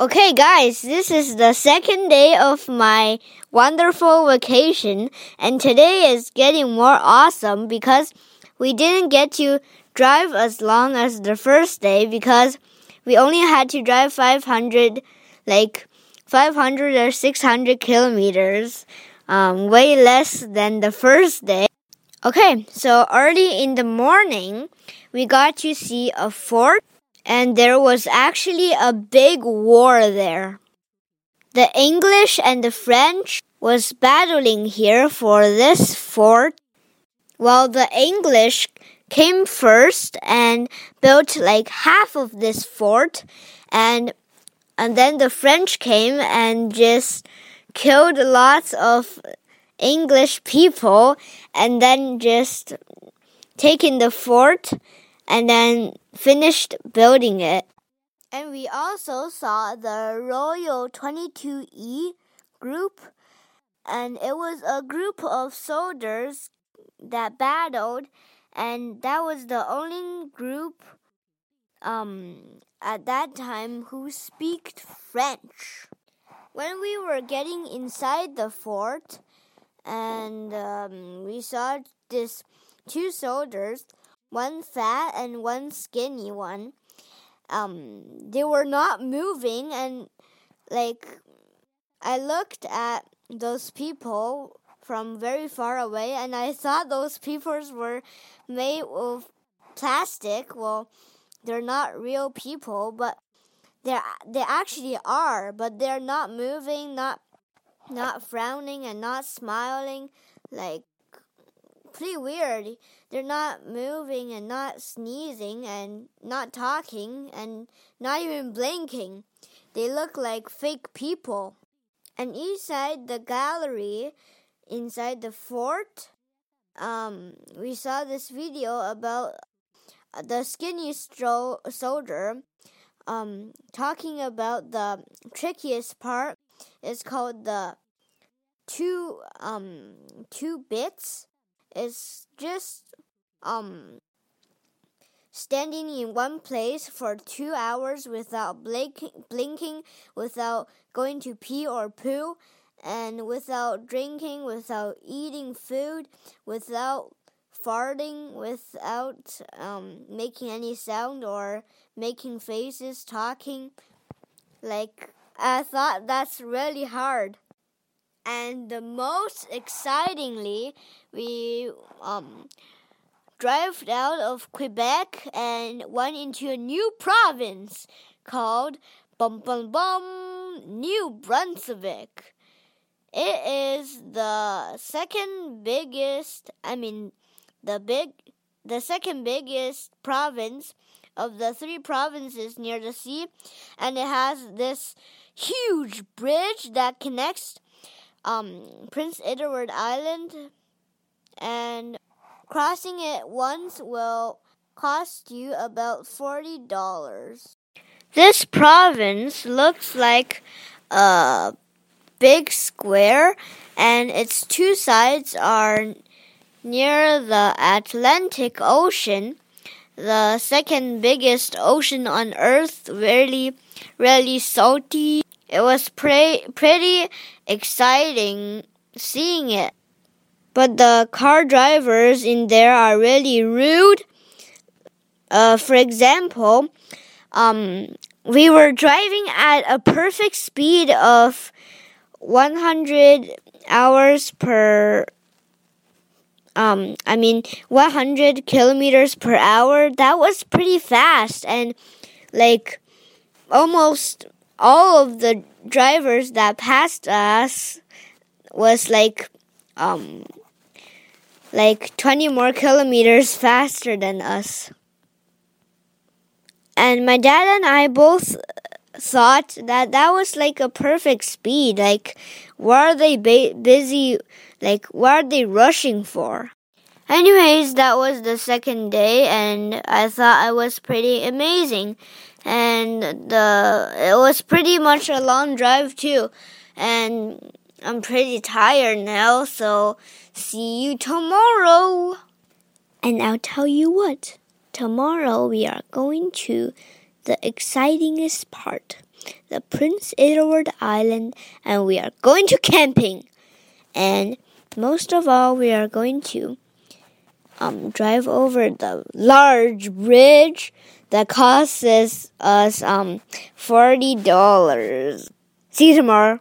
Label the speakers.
Speaker 1: Okay, guys, this is the second day of my wonderful vacation, and today is getting more awesome because we didn't get to drive as long as the first day because we only had to drive 500, like 500 or 600 kilometers, um, way less than the first day. Okay, so early in the morning, we got to see a fort and there was actually a big war there. The English and the French was battling here for this fort, while the English came first and built like half of this fort and and then the French came and just killed lots of English people and then just taken the fort and then finished building it. And we also saw the Royal 22E group, and it was a group of soldiers that battled, and that was the only group um, at that time who speak French. When we were getting inside the fort, and um, we saw this two soldiers one fat and one skinny one. Um, they were not moving, and like I looked at those people from very far away, and I thought those people were made of plastic. Well, they're not real people, but they they actually are, but they're not moving, not not frowning, and not smiling like pretty weird. They're not moving and not sneezing and not talking and not even blinking. They look like fake people. And inside the gallery, inside the fort, um, we saw this video about the skinny stro- soldier um, talking about the trickiest part It's called the two um two bits is just um standing in one place for two hours without blinking, blinking, without going to pee or poo, and without drinking, without eating food, without farting, without um, making any sound or making faces, talking. Like, I thought that's really hard and the most excitingly, we um, drove out of Quebec and went into a new province called Bum Bum Bum New Brunswick. It is the second biggest, I mean, the big, the second biggest province of the three provinces near the sea, and it has this huge bridge that connects um, Prince Edward Island, and crossing it once will cost you about forty dollars. This province looks like a big square, and its two sides are near the Atlantic Ocean, the second biggest ocean on Earth, really, really salty it was pre- pretty exciting seeing it. But the car drivers in there are really rude. Uh, for example, um, we were driving at a perfect speed of 100 hours per um, I mean, 100 kilometers per hour. That was pretty fast, and like almost all of the drivers that passed us was like um like 20 more kilometers faster than us. And my dad and I both thought that that was like a perfect speed. Like, what are they ba- busy? Like, what are they rushing for? Anyways, that was the second day, and I thought I was pretty amazing and the it was pretty much a long drive too. And I'm pretty tired now so see you tomorrow. And I'll tell you what. Tomorrow we are going to the excitingest part the Prince Edward Island and we are going to camping. And most of all, we are going to um, drive over the large bridge that costs us um, $40. See you tomorrow.